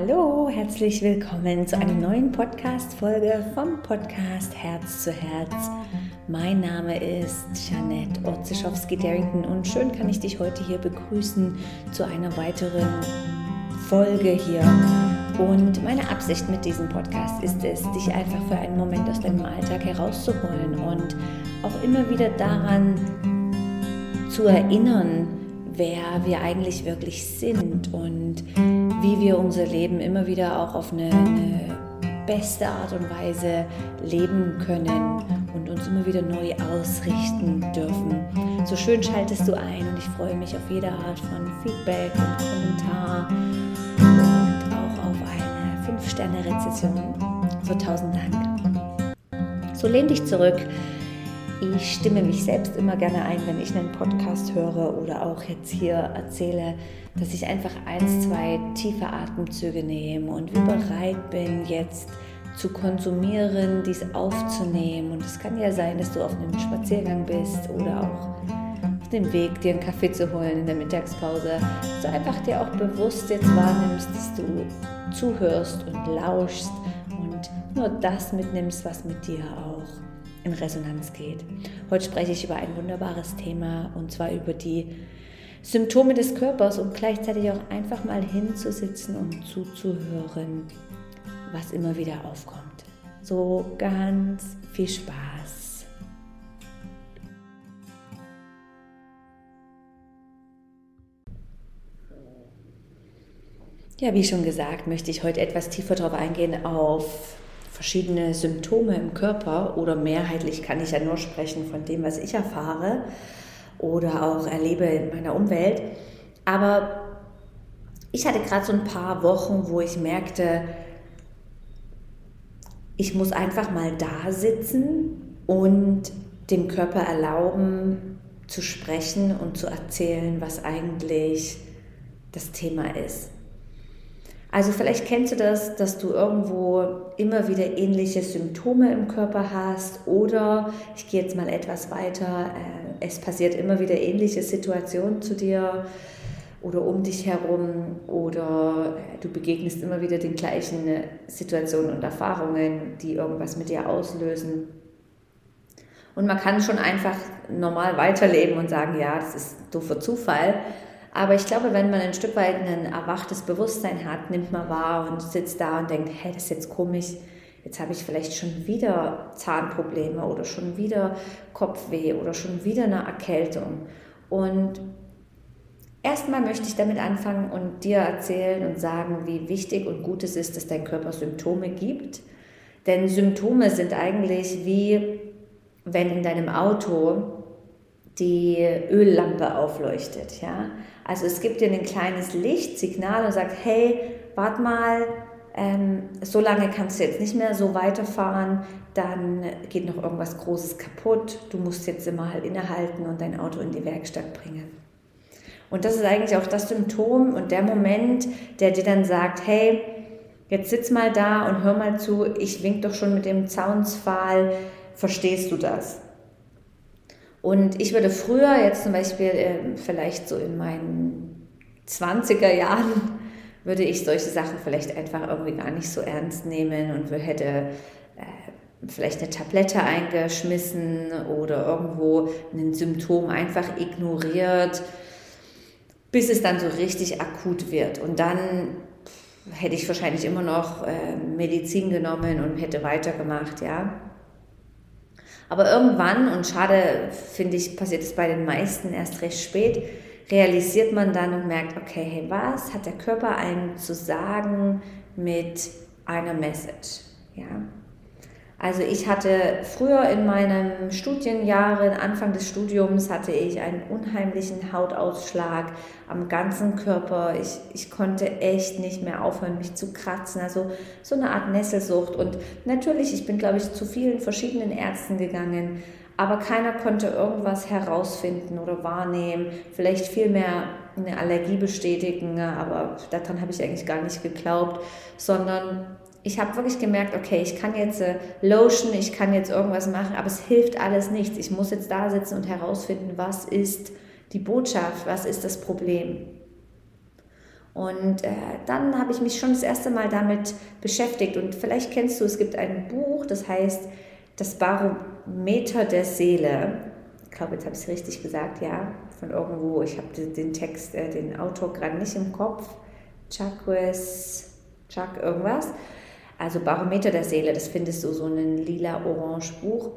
Hallo, herzlich willkommen zu einer neuen Podcast-Folge vom Podcast Herz zu Herz. Mein Name ist Janette Otzischowski-Darrington und schön kann ich dich heute hier begrüßen zu einer weiteren Folge hier. Und meine Absicht mit diesem Podcast ist es, dich einfach für einen Moment aus deinem Alltag herauszuholen und auch immer wieder daran zu erinnern, wer wir eigentlich wirklich sind und wie wir unser Leben immer wieder auch auf eine, eine beste Art und Weise leben können und uns immer wieder neu ausrichten dürfen. So schön schaltest du ein und ich freue mich auf jede Art von Feedback und Kommentar und auch auf eine 5-Sterne-Rezession. So tausend Dank. So lehn dich zurück ich stimme mich selbst immer gerne ein, wenn ich einen Podcast höre oder auch jetzt hier erzähle, dass ich einfach eins, zwei tiefe Atemzüge nehme und wie bereit bin, jetzt zu konsumieren, dies aufzunehmen. Und es kann ja sein, dass du auf einem Spaziergang bist oder auch auf dem Weg, dir einen Kaffee zu holen in der Mittagspause. Du einfach dir auch bewusst jetzt wahrnimmst, dass du zuhörst und lauschst und nur das mitnimmst, was mit dir auch in Resonanz geht. Heute spreche ich über ein wunderbares Thema und zwar über die Symptome des Körpers und gleichzeitig auch einfach mal hinzusitzen und zuzuhören, was immer wieder aufkommt. So ganz viel Spaß. Ja, wie schon gesagt, möchte ich heute etwas tiefer darauf eingehen auf verschiedene Symptome im Körper oder mehrheitlich kann ich ja nur sprechen von dem, was ich erfahre oder auch erlebe in meiner Umwelt. Aber ich hatte gerade so ein paar Wochen, wo ich merkte, ich muss einfach mal da sitzen und dem Körper erlauben zu sprechen und zu erzählen, was eigentlich das Thema ist. Also vielleicht kennst du das, dass du irgendwo immer wieder ähnliche Symptome im Körper hast oder ich gehe jetzt mal etwas weiter, äh, es passiert immer wieder ähnliche Situationen zu dir oder um dich herum oder äh, du begegnest immer wieder den gleichen äh, Situationen und Erfahrungen, die irgendwas mit dir auslösen. Und man kann schon einfach normal weiterleben und sagen, ja, das ist doofer Zufall. Aber ich glaube, wenn man ein Stück weit ein erwachtes Bewusstsein hat, nimmt man wahr und sitzt da und denkt, hey, das ist jetzt komisch, jetzt habe ich vielleicht schon wieder Zahnprobleme oder schon wieder Kopfweh oder schon wieder eine Erkältung. Und erstmal möchte ich damit anfangen und dir erzählen und sagen, wie wichtig und gut es ist, dass dein Körper Symptome gibt. Denn Symptome sind eigentlich wie wenn in deinem Auto die Öllampe aufleuchtet. Ja? Also es gibt dir ein kleines Lichtsignal und sagt, hey, warte mal, ähm, so lange kannst du jetzt nicht mehr so weiterfahren, dann geht noch irgendwas Großes kaputt, du musst jetzt immer halt innehalten und dein Auto in die Werkstatt bringen. Und das ist eigentlich auch das Symptom und der Moment, der dir dann sagt, hey, jetzt sitz mal da und hör mal zu, ich wink doch schon mit dem Zaunspfahl, verstehst du das? Und ich würde früher, jetzt zum Beispiel äh, vielleicht so in meinen 20er Jahren, würde ich solche Sachen vielleicht einfach irgendwie gar nicht so ernst nehmen und hätte äh, vielleicht eine Tablette eingeschmissen oder irgendwo ein Symptom einfach ignoriert, bis es dann so richtig akut wird. Und dann hätte ich wahrscheinlich immer noch äh, Medizin genommen und hätte weitergemacht, ja. Aber irgendwann, und schade finde ich, passiert es bei den meisten erst recht spät, realisiert man dann und merkt, okay, hey, was hat der Körper einem zu sagen mit einer Message? Ja? Also ich hatte früher in meinen Studienjahren, Anfang des Studiums, hatte ich einen unheimlichen Hautausschlag am ganzen Körper. Ich, ich konnte echt nicht mehr aufhören, mich zu kratzen. Also so eine Art Nesselsucht. Und natürlich, ich bin, glaube ich, zu vielen verschiedenen Ärzten gegangen, aber keiner konnte irgendwas herausfinden oder wahrnehmen. Vielleicht vielmehr eine Allergie bestätigen, aber daran habe ich eigentlich gar nicht geglaubt, sondern ich habe wirklich gemerkt, okay, ich kann jetzt äh, lotion, ich kann jetzt irgendwas machen, aber es hilft alles nichts. Ich muss jetzt da sitzen und herausfinden, was ist die Botschaft, was ist das Problem. Und äh, dann habe ich mich schon das erste Mal damit beschäftigt. Und vielleicht kennst du, es gibt ein Buch, das heißt Das Barometer der Seele. Ich glaube, jetzt habe ich es richtig gesagt, ja, von irgendwo. Ich habe den Text, äh, den Autor gerade nicht im Kopf. Chakres, Chuck irgendwas. Also Barometer der Seele, das findest du so ein lila-orange Buch.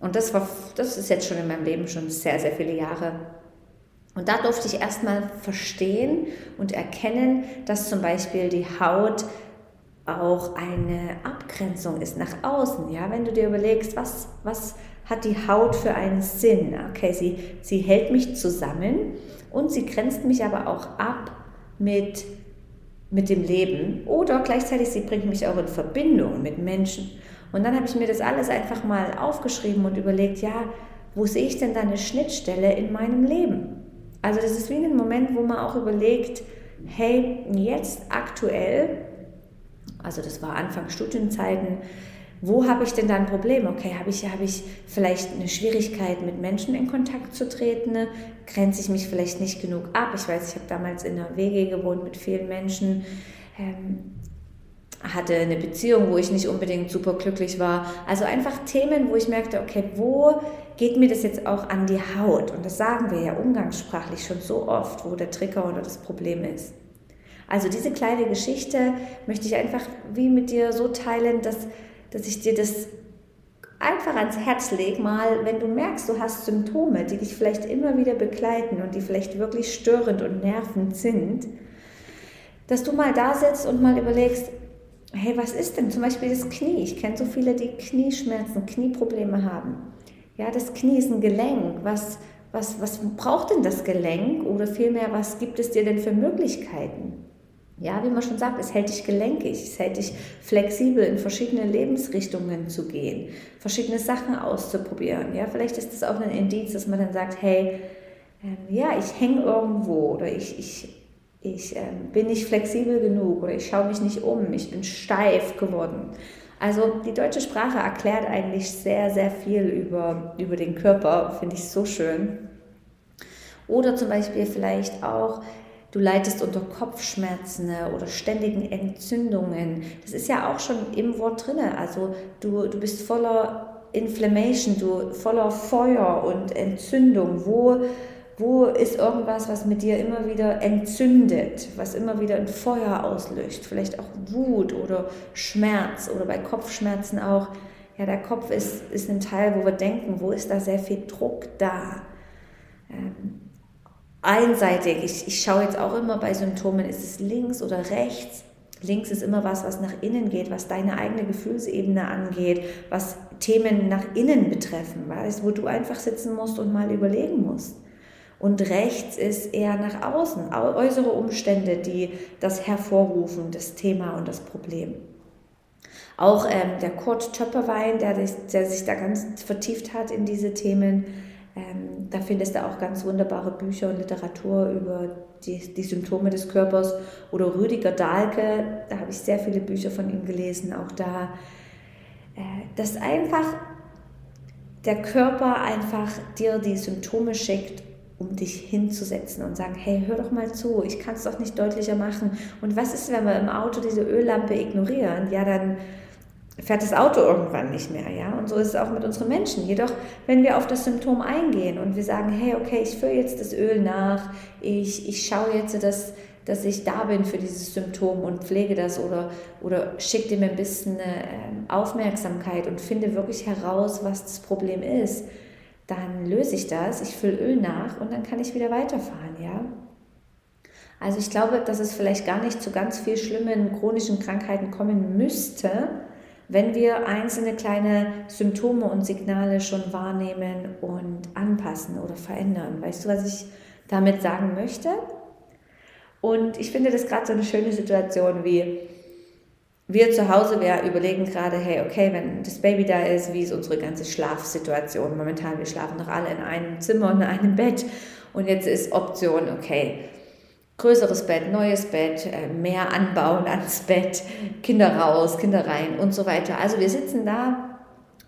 Und das, war, das ist jetzt schon in meinem Leben schon sehr, sehr viele Jahre und da durfte ich erstmal verstehen und erkennen, dass zum Beispiel die Haut auch eine Abgrenzung ist nach außen. Ja, wenn du dir überlegst, was, was hat die Haut für einen Sinn? Okay, sie, sie hält mich zusammen und sie grenzt mich aber auch ab mit, mit dem Leben oder gleichzeitig sie bringt mich auch in Verbindung mit Menschen. Und dann habe ich mir das alles einfach mal aufgeschrieben und überlegt, ja, wo sehe ich denn da eine Schnittstelle in meinem Leben? Also das ist wie ein Moment, wo man auch überlegt, hey, jetzt aktuell, also das war Anfang Studienzeiten, wo habe ich denn da ein Problem? Okay, habe ich, habe ich vielleicht eine Schwierigkeit, mit Menschen in Kontakt zu treten? Grenze ich mich vielleicht nicht genug ab? Ich weiß, ich habe damals in einer WG gewohnt mit vielen Menschen. Ähm, hatte eine Beziehung, wo ich nicht unbedingt super glücklich war. Also einfach Themen, wo ich merkte, okay, wo geht mir das jetzt auch an die Haut? Und das sagen wir ja umgangssprachlich schon so oft, wo der Trigger oder das Problem ist. Also diese kleine Geschichte möchte ich einfach wie mit dir so teilen, dass, dass ich dir das einfach ans Herz lege, mal, wenn du merkst, du hast Symptome, die dich vielleicht immer wieder begleiten und die vielleicht wirklich störend und nervend sind, dass du mal da sitzt und mal überlegst, hey, was ist denn zum Beispiel das Knie? Ich kenne so viele, die Knieschmerzen, Knieprobleme haben. Ja, das Knie ist ein Gelenk. Was, was, was braucht denn das Gelenk? Oder vielmehr, was gibt es dir denn für Möglichkeiten? Ja, wie man schon sagt, es hält dich gelenkig, es hält dich flexibel in verschiedene Lebensrichtungen zu gehen, verschiedene Sachen auszuprobieren. Ja, vielleicht ist das auch ein Indiz, dass man dann sagt, hey, ähm, ja, ich hänge irgendwo oder ich, ich ich äh, bin nicht flexibel genug oder ich schaue mich nicht um, ich bin steif geworden. Also die deutsche Sprache erklärt eigentlich sehr, sehr viel über, über den Körper, finde ich so schön. Oder zum Beispiel vielleicht auch, du leidest unter Kopfschmerzen oder ständigen Entzündungen. Das ist ja auch schon im Wort drin. Also du, du bist voller Inflammation, du voller Feuer und Entzündung. Wo wo ist irgendwas, was mit dir immer wieder entzündet, was immer wieder ein Feuer auslöst? Vielleicht auch Wut oder Schmerz oder bei Kopfschmerzen auch. Ja, der Kopf ist, ist ein Teil, wo wir denken, wo ist da sehr viel Druck da? Ähm, einseitig, ich, ich schaue jetzt auch immer bei Symptomen, ist es links oder rechts? Links ist immer was, was nach innen geht, was deine eigene Gefühlsebene angeht, was Themen nach innen betreffen, weißt, wo du einfach sitzen musst und mal überlegen musst. Und rechts ist eher nach außen, äußere Umstände, die das hervorrufen, das Thema und das Problem. Auch ähm, der Kurt Töpperwein, der, der, sich da ganz vertieft hat in diese Themen, ähm, da findest du auch ganz wunderbare Bücher und Literatur über die, die Symptome des Körpers. Oder Rüdiger Dahlke, da habe ich sehr viele Bücher von ihm gelesen, auch da, äh, dass einfach der Körper einfach dir die Symptome schickt um dich hinzusetzen und sagen, hey, hör doch mal zu, ich kann es doch nicht deutlicher machen. Und was ist, wenn wir im Auto diese Öllampe ignorieren? Ja, dann fährt das Auto irgendwann nicht mehr, ja? Und so ist es auch mit unseren Menschen. Jedoch, wenn wir auf das Symptom eingehen und wir sagen, hey, okay, ich fülle jetzt das Öl nach, ich, ich schaue jetzt, dass, dass ich da bin für dieses Symptom und pflege das oder, oder schicke dem ein bisschen ähm, Aufmerksamkeit und finde wirklich heraus, was das Problem ist dann löse ich das, ich fülle Öl nach und dann kann ich wieder weiterfahren, ja. Also ich glaube, dass es vielleicht gar nicht zu ganz viel schlimmen chronischen Krankheiten kommen müsste, wenn wir einzelne kleine Symptome und Signale schon wahrnehmen und anpassen oder verändern. Weißt du, was ich damit sagen möchte? Und ich finde das gerade so eine schöne Situation wie wir zu Hause, wir überlegen gerade, hey, okay, wenn das Baby da ist, wie ist unsere ganze Schlafsituation? Momentan, wir schlafen doch alle in einem Zimmer und in einem Bett. Und jetzt ist Option, okay, größeres Bett, neues Bett, äh, mehr anbauen ans Bett, Kinder raus, Kinder rein und so weiter. Also wir sitzen da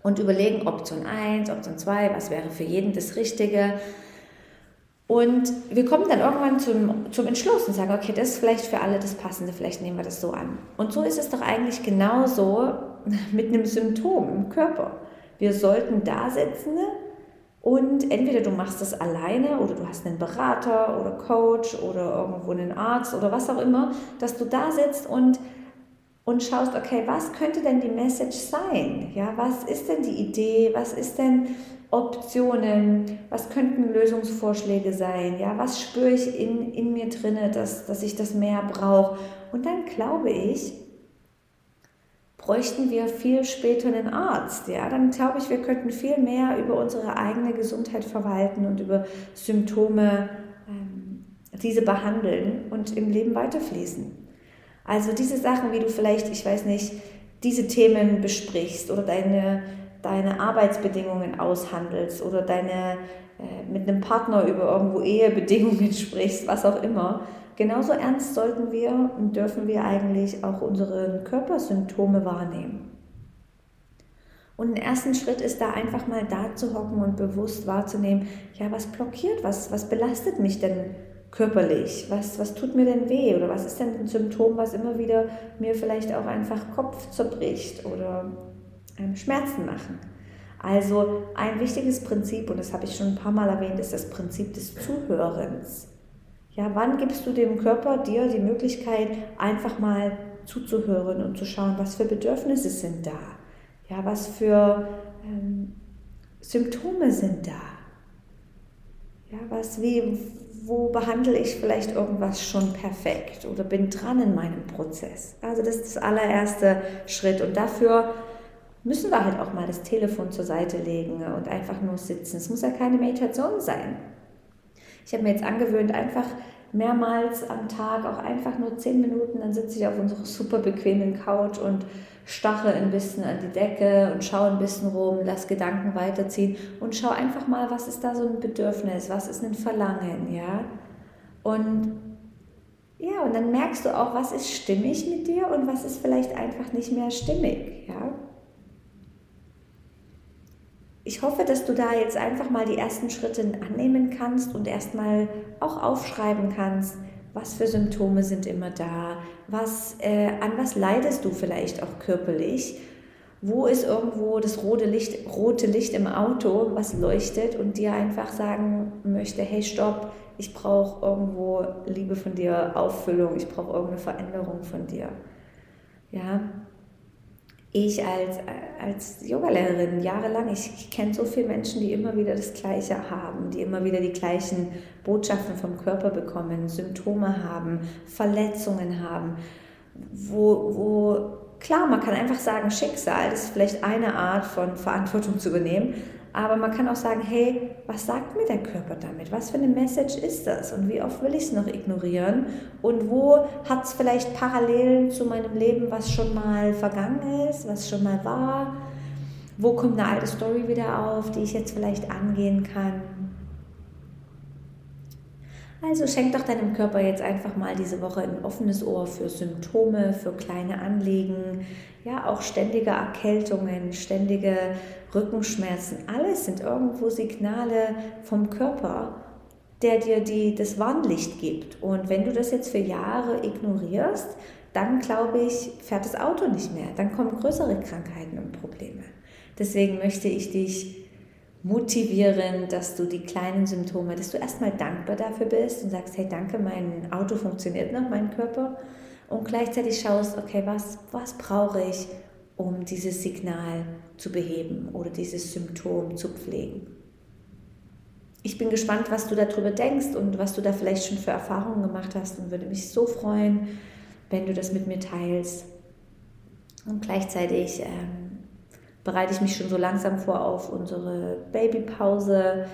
und überlegen Option 1, Option 2, was wäre für jeden das Richtige. Und wir kommen dann irgendwann zum, zum Entschluss und sagen, okay, das ist vielleicht für alle das Passende, vielleicht nehmen wir das so an. Und so ist es doch eigentlich genauso mit einem Symptom im Körper. Wir sollten da sitzen und entweder du machst das alleine oder du hast einen Berater oder Coach oder irgendwo einen Arzt oder was auch immer, dass du da sitzt und, und schaust, okay, was könnte denn die Message sein? Ja, was ist denn die Idee? Was ist denn Optionen, was könnten Lösungsvorschläge sein, ja, was spüre ich in, in mir drinne, dass, dass ich das mehr brauche. Und dann glaube ich, bräuchten wir viel später einen Arzt, ja, dann glaube ich, wir könnten viel mehr über unsere eigene Gesundheit verwalten und über Symptome ähm, diese behandeln und im Leben weiterfließen. Also diese Sachen, wie du vielleicht, ich weiß nicht, diese Themen besprichst oder deine deine Arbeitsbedingungen aushandelst oder deine, äh, mit einem Partner über irgendwo Ehebedingungen sprichst, was auch immer. Genauso ernst sollten wir und dürfen wir eigentlich auch unsere Körpersymptome wahrnehmen. Und ein ersten Schritt ist da einfach mal da zu hocken und bewusst wahrzunehmen, ja, was blockiert, was, was belastet mich denn körperlich? Was, was tut mir denn weh? Oder was ist denn ein Symptom, was immer wieder mir vielleicht auch einfach Kopf zerbricht oder ähm, Schmerzen machen. Also ein wichtiges Prinzip, und das habe ich schon ein paar Mal erwähnt, ist das Prinzip des Zuhörens. Ja, wann gibst du dem Körper dir die Möglichkeit, einfach mal zuzuhören und zu schauen, was für Bedürfnisse sind da? Ja, was für ähm, Symptome sind da? Ja, was, wie, wo behandle ich vielleicht irgendwas schon perfekt oder bin dran in meinem Prozess? Also das ist das allererste Schritt und dafür müssen wir halt auch mal das Telefon zur Seite legen und einfach nur sitzen. Es muss ja keine Meditation sein. Ich habe mir jetzt angewöhnt, einfach mehrmals am Tag, auch einfach nur zehn Minuten, dann sitze ich auf unserer super bequemen Couch und stache ein bisschen an die Decke und schaue ein bisschen rum, lass Gedanken weiterziehen und schau einfach mal, was ist da so ein Bedürfnis, was ist ein Verlangen, ja? Und ja, und dann merkst du auch, was ist stimmig mit dir und was ist vielleicht einfach nicht mehr stimmig, ja? Ich hoffe, dass du da jetzt einfach mal die ersten Schritte annehmen kannst und erstmal auch aufschreiben kannst, was für Symptome sind immer da, was, äh, an was leidest du vielleicht auch körperlich, wo ist irgendwo das rote Licht, rote Licht im Auto, was leuchtet und dir einfach sagen möchte, hey stopp, ich brauche irgendwo Liebe von dir, Auffüllung, ich brauche irgendeine Veränderung von dir. Ja, ich als, als Yogalehrerin jahrelang, ich, ich kenne so viele Menschen, die immer wieder das Gleiche haben, die immer wieder die gleichen Botschaften vom Körper bekommen, Symptome haben, Verletzungen haben, wo, wo klar, man kann einfach sagen, Schicksal, ist vielleicht eine Art von Verantwortung zu übernehmen, aber man kann auch sagen, hey, was sagt mir der Körper damit? Was für eine Message ist das? Und wie oft will ich es noch ignorieren? Und wo hat es vielleicht Parallelen zu meinem Leben, was schon mal vergangen ist, was schon mal war? Wo kommt eine alte Story wieder auf, die ich jetzt vielleicht angehen kann? Also schenk doch deinem Körper jetzt einfach mal diese Woche ein offenes Ohr für Symptome, für kleine Anliegen, ja, auch ständige Erkältungen, ständige Rückenschmerzen. Alles sind irgendwo Signale vom Körper, der dir die, das Warnlicht gibt. Und wenn du das jetzt für Jahre ignorierst, dann glaube ich, fährt das Auto nicht mehr. Dann kommen größere Krankheiten und Probleme. Deswegen möchte ich dich motivieren, dass du die kleinen Symptome, dass du erstmal dankbar dafür bist und sagst, hey, danke, mein Auto funktioniert noch, mein Körper. Und gleichzeitig schaust, okay, was, was brauche ich, um dieses Signal zu beheben oder dieses Symptom zu pflegen. Ich bin gespannt, was du darüber denkst und was du da vielleicht schon für Erfahrungen gemacht hast und würde mich so freuen, wenn du das mit mir teilst. Und gleichzeitig ähm, bereite ich mich schon so langsam vor auf unsere Babypause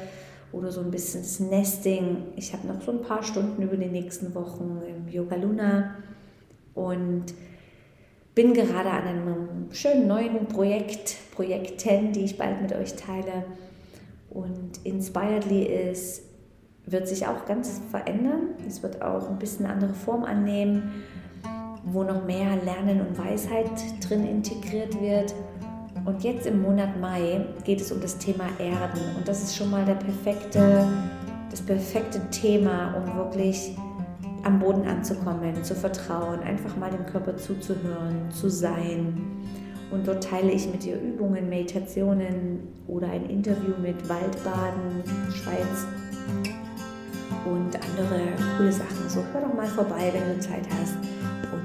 oder so ein bisschen das Nesting. Ich habe noch so ein paar Stunden über die nächsten Wochen im Yoga Luna und bin gerade an einem schönen neuen Projekt, Projekten, die ich bald mit euch teile. Und Inspiredly ist, wird sich auch ganz verändern. Es wird auch ein bisschen eine andere Form annehmen, wo noch mehr Lernen und Weisheit drin integriert wird. Und jetzt im Monat Mai geht es um das Thema Erden. Und das ist schon mal der perfekte, das perfekte Thema, um wirklich am Boden anzukommen, zu vertrauen, einfach mal dem Körper zuzuhören, zu sein. Und dort teile ich mit dir Übungen, Meditationen oder ein Interview mit Waldbaden, Schweiz und andere coole Sachen. So hör doch mal vorbei, wenn du Zeit hast.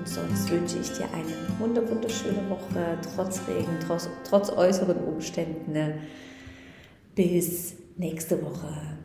Und sonst wünsche ich dir eine wunderschöne Woche, trotz Regen, trotz, trotz äußeren Umständen. Bis nächste Woche.